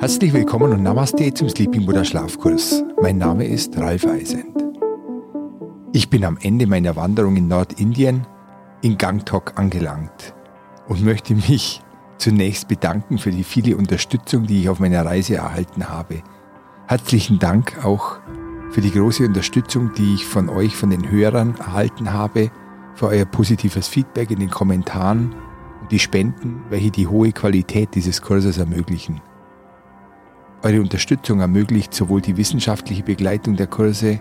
Herzlich willkommen und Namaste zum Sleeping Buddha Schlafkurs. Mein Name ist Ralf Eisend. Ich bin am Ende meiner Wanderung in Nordindien in Gangtok angelangt und möchte mich zunächst bedanken für die viele Unterstützung, die ich auf meiner Reise erhalten habe. Herzlichen Dank auch für die große Unterstützung, die ich von euch, von den Hörern erhalten habe, für euer positives Feedback in den Kommentaren und die Spenden, welche die hohe Qualität dieses Kurses ermöglichen. Eure Unterstützung ermöglicht sowohl die wissenschaftliche Begleitung der Kurse,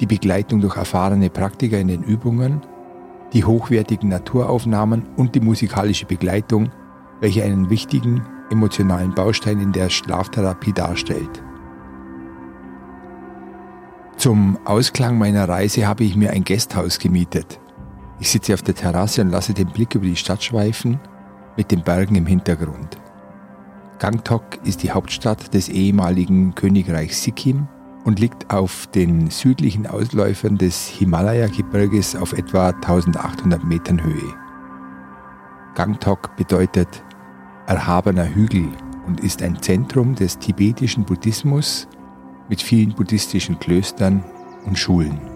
die Begleitung durch erfahrene Praktiker in den Übungen, die hochwertigen Naturaufnahmen und die musikalische Begleitung, welche einen wichtigen emotionalen Baustein in der Schlaftherapie darstellt. Zum Ausklang meiner Reise habe ich mir ein Gasthaus gemietet. Ich sitze auf der Terrasse und lasse den Blick über die Stadt schweifen mit den Bergen im Hintergrund. Gangtok ist die Hauptstadt des ehemaligen Königreichs Sikkim und liegt auf den südlichen Ausläufern des Himalaya-Gebirges auf etwa 1800 Metern Höhe. Gangtok bedeutet erhabener Hügel und ist ein Zentrum des tibetischen Buddhismus mit vielen buddhistischen Klöstern und Schulen.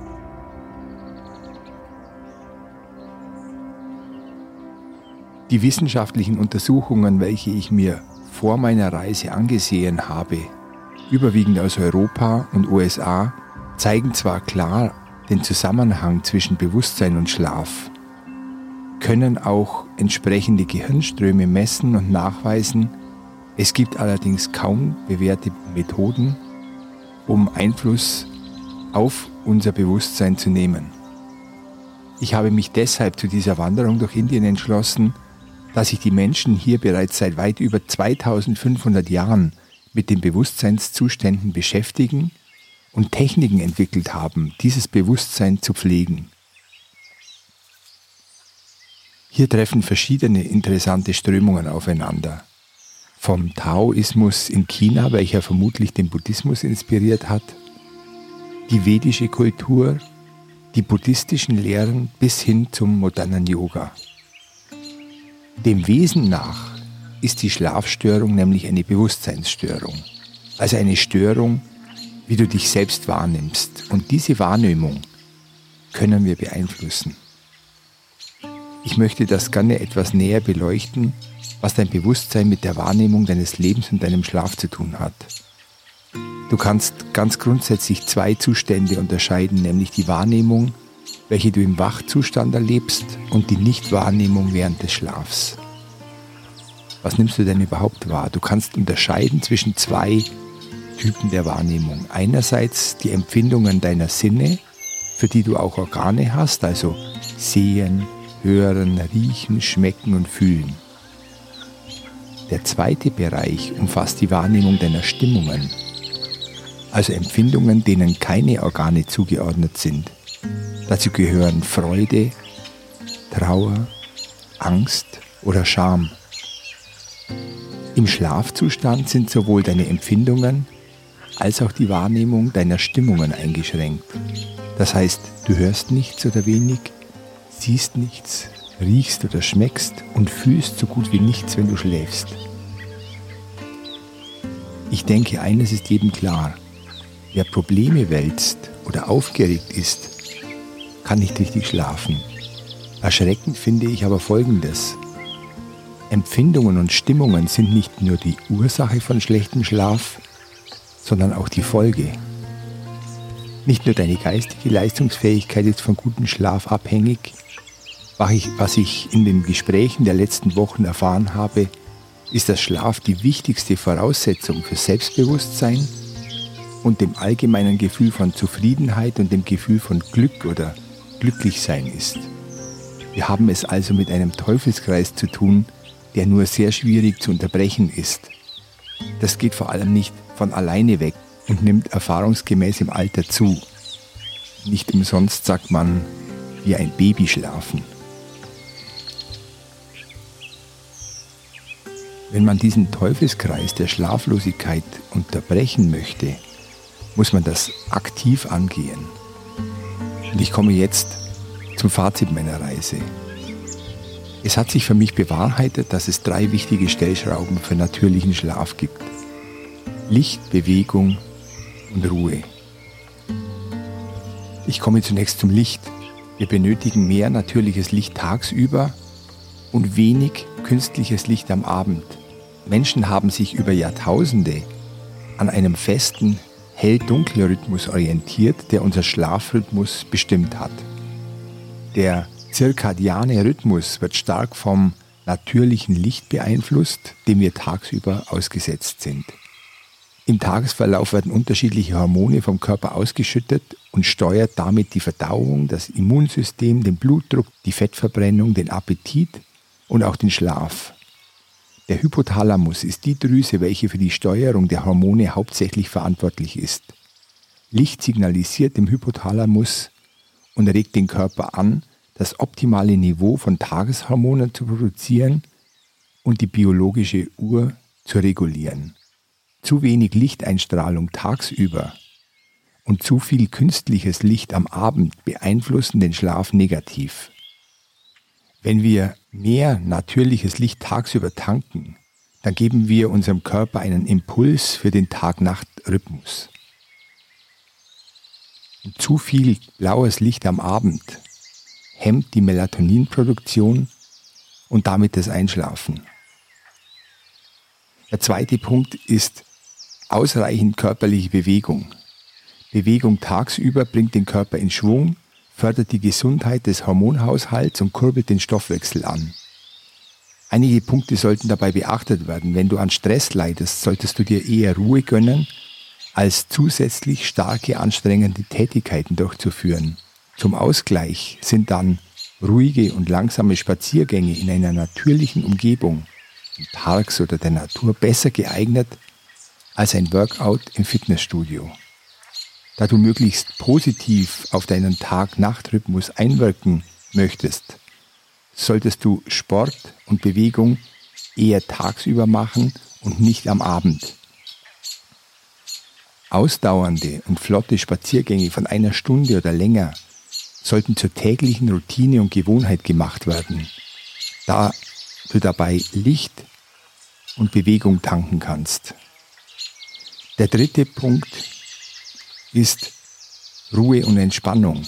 Die wissenschaftlichen Untersuchungen, welche ich mir vor meiner Reise angesehen habe, überwiegend aus Europa und USA, zeigen zwar klar den Zusammenhang zwischen Bewusstsein und Schlaf, können auch entsprechende Gehirnströme messen und nachweisen. Es gibt allerdings kaum bewährte Methoden, um Einfluss auf unser Bewusstsein zu nehmen. Ich habe mich deshalb zu dieser Wanderung durch Indien entschlossen, dass sich die Menschen hier bereits seit weit über 2500 Jahren mit den Bewusstseinszuständen beschäftigen und Techniken entwickelt haben, dieses Bewusstsein zu pflegen. Hier treffen verschiedene interessante Strömungen aufeinander. Vom Taoismus in China, welcher vermutlich den Buddhismus inspiriert hat, die vedische Kultur, die buddhistischen Lehren bis hin zum modernen Yoga. Dem Wesen nach ist die Schlafstörung nämlich eine Bewusstseinsstörung, also eine Störung, wie du dich selbst wahrnimmst. Und diese Wahrnehmung können wir beeinflussen. Ich möchte das gerne etwas näher beleuchten, was dein Bewusstsein mit der Wahrnehmung deines Lebens und deinem Schlaf zu tun hat. Du kannst ganz grundsätzlich zwei Zustände unterscheiden, nämlich die Wahrnehmung welche du im Wachzustand erlebst und die Nichtwahrnehmung während des Schlafs. Was nimmst du denn überhaupt wahr? Du kannst unterscheiden zwischen zwei Typen der Wahrnehmung. Einerseits die Empfindungen deiner Sinne, für die du auch Organe hast, also sehen, hören, riechen, schmecken und fühlen. Der zweite Bereich umfasst die Wahrnehmung deiner Stimmungen, also Empfindungen, denen keine Organe zugeordnet sind. Dazu gehören Freude, Trauer, Angst oder Scham. Im Schlafzustand sind sowohl deine Empfindungen als auch die Wahrnehmung deiner Stimmungen eingeschränkt. Das heißt, du hörst nichts oder wenig, siehst nichts, riechst oder schmeckst und fühlst so gut wie nichts, wenn du schläfst. Ich denke, eines ist jedem klar. Wer Probleme wälzt oder aufgeregt ist, kann nicht richtig schlafen. Erschreckend finde ich aber Folgendes. Empfindungen und Stimmungen sind nicht nur die Ursache von schlechtem Schlaf, sondern auch die Folge. Nicht nur deine geistige Leistungsfähigkeit ist von gutem Schlaf abhängig, was ich in den Gesprächen der letzten Wochen erfahren habe, ist das Schlaf die wichtigste Voraussetzung für Selbstbewusstsein und dem allgemeinen Gefühl von Zufriedenheit und dem Gefühl von Glück oder Glücklichsein ist. Wir haben es also mit einem Teufelskreis zu tun, der nur sehr schwierig zu unterbrechen ist. Das geht vor allem nicht von alleine weg und nimmt erfahrungsgemäß im Alter zu. Nicht umsonst sagt man, wie ein Baby schlafen. Wenn man diesen Teufelskreis der Schlaflosigkeit unterbrechen möchte, muss man das aktiv angehen. Und ich komme jetzt zum Fazit meiner Reise. Es hat sich für mich bewahrheitet, dass es drei wichtige Stellschrauben für natürlichen Schlaf gibt. Licht, Bewegung und Ruhe. Ich komme zunächst zum Licht. Wir benötigen mehr natürliches Licht tagsüber und wenig künstliches Licht am Abend. Menschen haben sich über Jahrtausende an einem festen Hell-Dunkel-Rhythmus orientiert, der unser Schlafrhythmus bestimmt hat. Der zirkadiane Rhythmus wird stark vom natürlichen Licht beeinflusst, dem wir tagsüber ausgesetzt sind. Im Tagesverlauf werden unterschiedliche Hormone vom Körper ausgeschüttet und steuert damit die Verdauung, das Immunsystem, den Blutdruck, die Fettverbrennung, den Appetit und auch den Schlaf. Der Hypothalamus ist die Drüse, welche für die Steuerung der Hormone hauptsächlich verantwortlich ist. Licht signalisiert dem Hypothalamus und regt den Körper an, das optimale Niveau von Tageshormonen zu produzieren und die biologische Uhr zu regulieren. Zu wenig Lichteinstrahlung tagsüber und zu viel künstliches Licht am Abend beeinflussen den Schlaf negativ. Wenn wir mehr natürliches Licht tagsüber tanken, dann geben wir unserem Körper einen Impuls für den Tag-Nacht-Rhythmus. Zu viel blaues Licht am Abend hemmt die Melatoninproduktion und damit das Einschlafen. Der zweite Punkt ist ausreichend körperliche Bewegung. Bewegung tagsüber bringt den Körper in Schwung, fördert die Gesundheit des Hormonhaushalts und kurbelt den Stoffwechsel an. Einige Punkte sollten dabei beachtet werden. Wenn du an Stress leidest, solltest du dir eher Ruhe gönnen, als zusätzlich starke anstrengende Tätigkeiten durchzuführen. Zum Ausgleich sind dann ruhige und langsame Spaziergänge in einer natürlichen Umgebung, in Parks oder der Natur, besser geeignet als ein Workout im Fitnessstudio. Da du möglichst positiv auf deinen Tag-Nacht-Rhythmus einwirken möchtest, solltest du Sport und Bewegung eher tagsüber machen und nicht am Abend. Ausdauernde und flotte Spaziergänge von einer Stunde oder länger sollten zur täglichen Routine und Gewohnheit gemacht werden, da du dabei Licht und Bewegung tanken kannst. Der dritte Punkt ist Ruhe und Entspannung.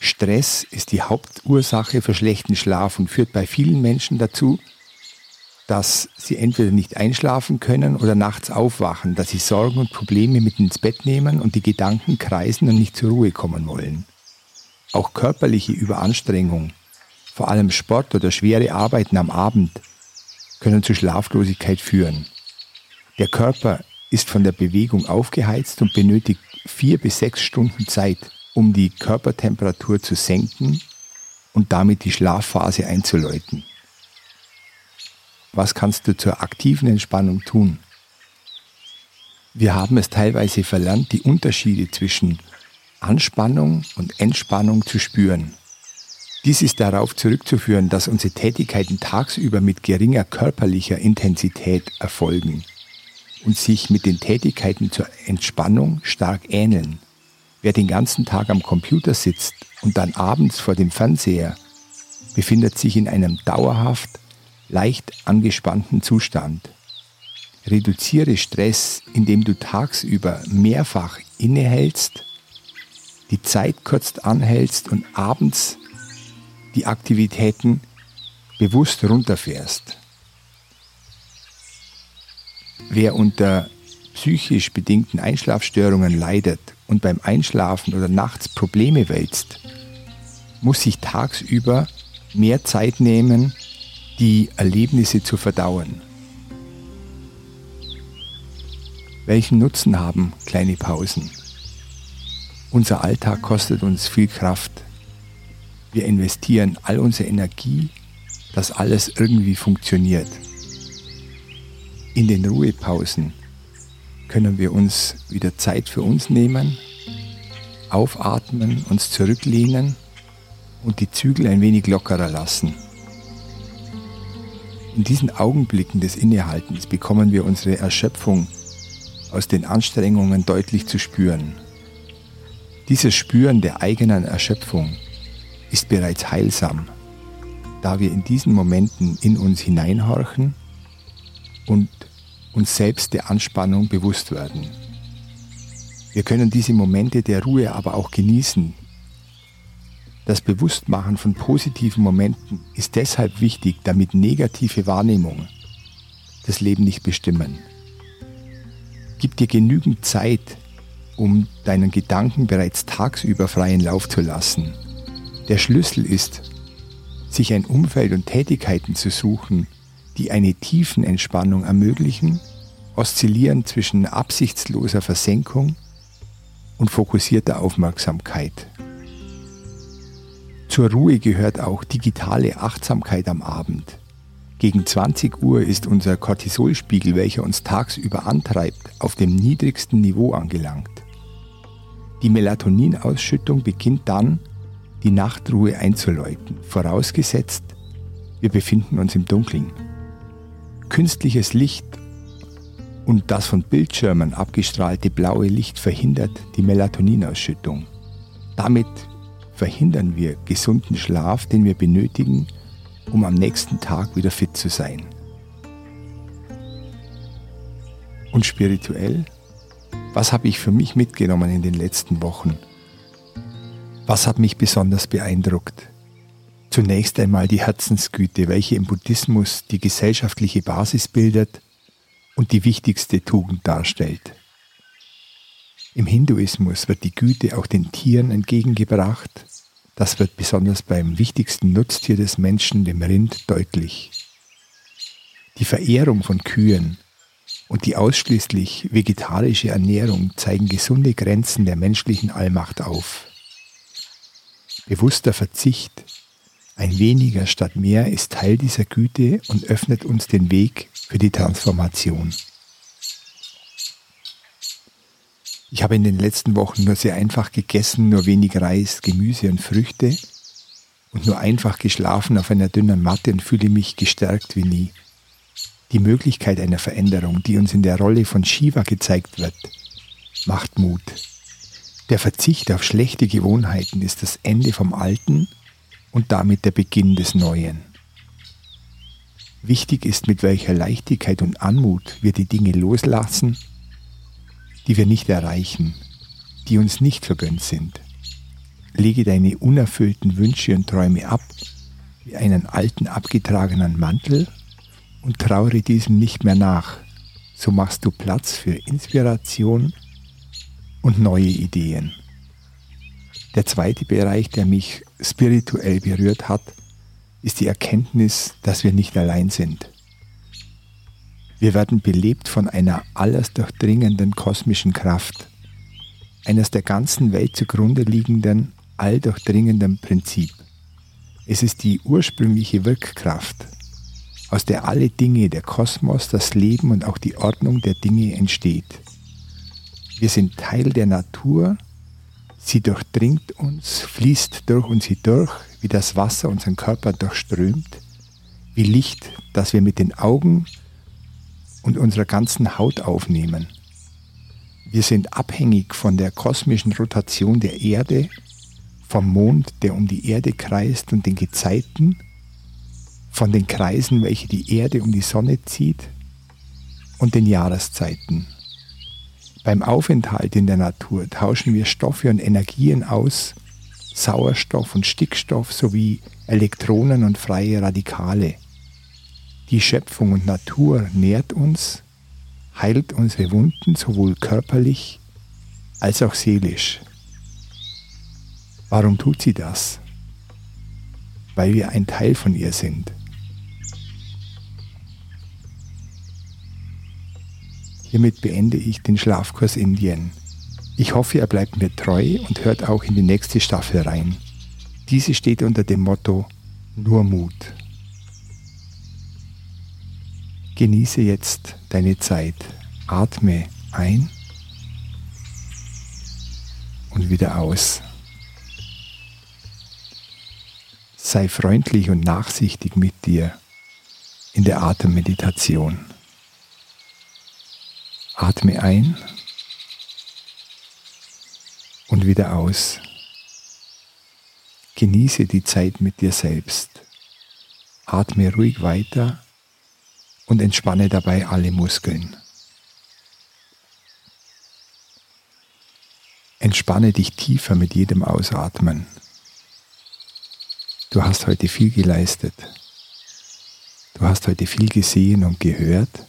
Stress ist die Hauptursache für schlechten Schlaf und führt bei vielen Menschen dazu, dass sie entweder nicht einschlafen können oder nachts aufwachen, dass sie Sorgen und Probleme mit ins Bett nehmen und die Gedanken kreisen und nicht zur Ruhe kommen wollen. Auch körperliche Überanstrengung, vor allem Sport oder schwere Arbeiten am Abend, können zu Schlaflosigkeit führen. Der Körper ist von der Bewegung aufgeheizt und benötigt vier bis sechs Stunden Zeit, um die Körpertemperatur zu senken und damit die Schlafphase einzuläuten. Was kannst du zur aktiven Entspannung tun? Wir haben es teilweise verlernt, die Unterschiede zwischen Anspannung und Entspannung zu spüren. Dies ist darauf zurückzuführen, dass unsere Tätigkeiten tagsüber mit geringer körperlicher Intensität erfolgen und sich mit den Tätigkeiten zur Entspannung stark ähneln. Wer den ganzen Tag am Computer sitzt und dann abends vor dem Fernseher, befindet sich in einem dauerhaft leicht angespannten Zustand. Reduziere Stress, indem du tagsüber mehrfach innehältst die Zeit kurz anhältst und abends die Aktivitäten bewusst runterfährst. Wer unter psychisch bedingten Einschlafstörungen leidet und beim Einschlafen oder nachts Probleme wälzt, muss sich tagsüber mehr Zeit nehmen, die Erlebnisse zu verdauen. Welchen Nutzen haben kleine Pausen? Unser Alltag kostet uns viel Kraft. Wir investieren all unsere Energie, dass alles irgendwie funktioniert. In den Ruhepausen können wir uns wieder Zeit für uns nehmen, aufatmen, uns zurücklehnen und die Zügel ein wenig lockerer lassen. In diesen Augenblicken des Innehaltens bekommen wir unsere Erschöpfung aus den Anstrengungen deutlich zu spüren. Dieses Spüren der eigenen Erschöpfung ist bereits heilsam. da wir in diesen Momenten in uns hineinhorchen und uns selbst der Anspannung bewusst werden. Wir können diese Momente der Ruhe aber auch genießen. Das Bewusstmachen von positiven Momenten ist deshalb wichtig, damit negative Wahrnehmungen das Leben nicht bestimmen. Gib dir genügend Zeit, um deinen Gedanken bereits tagsüber freien Lauf zu lassen. Der Schlüssel ist, sich ein Umfeld und Tätigkeiten zu suchen, die eine tiefen Entspannung ermöglichen, oszillieren zwischen absichtsloser Versenkung und fokussierter Aufmerksamkeit. Zur Ruhe gehört auch digitale Achtsamkeit am Abend. Gegen 20 Uhr ist unser Cortisolspiegel, welcher uns tagsüber antreibt, auf dem niedrigsten Niveau angelangt. Die Melatoninausschüttung beginnt dann, die Nachtruhe einzuläuten, vorausgesetzt, wir befinden uns im Dunkeln. Künstliches Licht und das von Bildschirmen abgestrahlte blaue Licht verhindert die Melatoninausschüttung. Damit verhindern wir gesunden Schlaf, den wir benötigen, um am nächsten Tag wieder fit zu sein. Und spirituell? Was habe ich für mich mitgenommen in den letzten Wochen? Was hat mich besonders beeindruckt? Zunächst einmal die Herzensgüte, welche im Buddhismus die gesellschaftliche Basis bildet und die wichtigste Tugend darstellt. Im Hinduismus wird die Güte auch den Tieren entgegengebracht. Das wird besonders beim wichtigsten Nutztier des Menschen, dem Rind, deutlich. Die Verehrung von Kühen und die ausschließlich vegetarische Ernährung zeigen gesunde Grenzen der menschlichen Allmacht auf. Bewusster Verzicht ein weniger statt mehr ist Teil dieser Güte und öffnet uns den Weg für die Transformation. Ich habe in den letzten Wochen nur sehr einfach gegessen, nur wenig Reis, Gemüse und Früchte und nur einfach geschlafen auf einer dünnen Matte und fühle mich gestärkt wie nie. Die Möglichkeit einer Veränderung, die uns in der Rolle von Shiva gezeigt wird, macht Mut. Der Verzicht auf schlechte Gewohnheiten ist das Ende vom Alten und damit der Beginn des Neuen. Wichtig ist, mit welcher Leichtigkeit und Anmut wir die Dinge loslassen, die wir nicht erreichen, die uns nicht vergönnt sind. Lege deine unerfüllten Wünsche und Träume ab, wie einen alten abgetragenen Mantel, und trauere diesem nicht mehr nach. So machst du Platz für Inspiration und neue Ideen. Der zweite Bereich, der mich spirituell berührt hat, ist die Erkenntnis, dass wir nicht allein sind. Wir werden belebt von einer alles durchdringenden kosmischen Kraft, eines der ganzen Welt zugrunde liegenden, alldurchdringenden Prinzip. Es ist die ursprüngliche Wirkkraft, aus der alle Dinge, der Kosmos, das Leben und auch die Ordnung der Dinge entsteht. Wir sind Teil der Natur Sie durchdringt uns, fließt durch uns hindurch, wie das Wasser unseren Körper durchströmt, wie Licht, das wir mit den Augen und unserer ganzen Haut aufnehmen. Wir sind abhängig von der kosmischen Rotation der Erde, vom Mond, der um die Erde kreist und den Gezeiten, von den Kreisen, welche die Erde um die Sonne zieht und den Jahreszeiten. Beim Aufenthalt in der Natur tauschen wir Stoffe und Energien aus, Sauerstoff und Stickstoff sowie Elektronen und freie Radikale. Die Schöpfung und Natur nährt uns, heilt unsere Wunden sowohl körperlich als auch seelisch. Warum tut sie das? Weil wir ein Teil von ihr sind. Hiermit beende ich den Schlafkurs Indien. Ich hoffe, er bleibt mir treu und hört auch in die nächste Staffel rein. Diese steht unter dem Motto Nur Mut. Genieße jetzt deine Zeit. Atme ein und wieder aus. Sei freundlich und nachsichtig mit dir in der Atemmeditation. Atme ein und wieder aus. Genieße die Zeit mit dir selbst. Atme ruhig weiter und entspanne dabei alle Muskeln. Entspanne dich tiefer mit jedem Ausatmen. Du hast heute viel geleistet. Du hast heute viel gesehen und gehört.